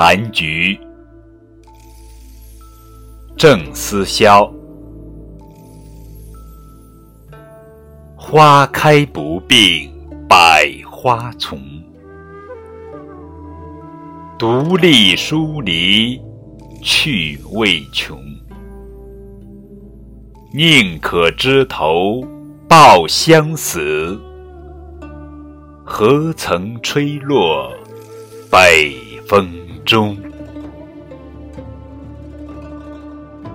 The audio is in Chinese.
残菊，郑思肖。花开不并百花丛，独立疏离趣味穷。宁可枝头抱香死，何曾吹落北风 June.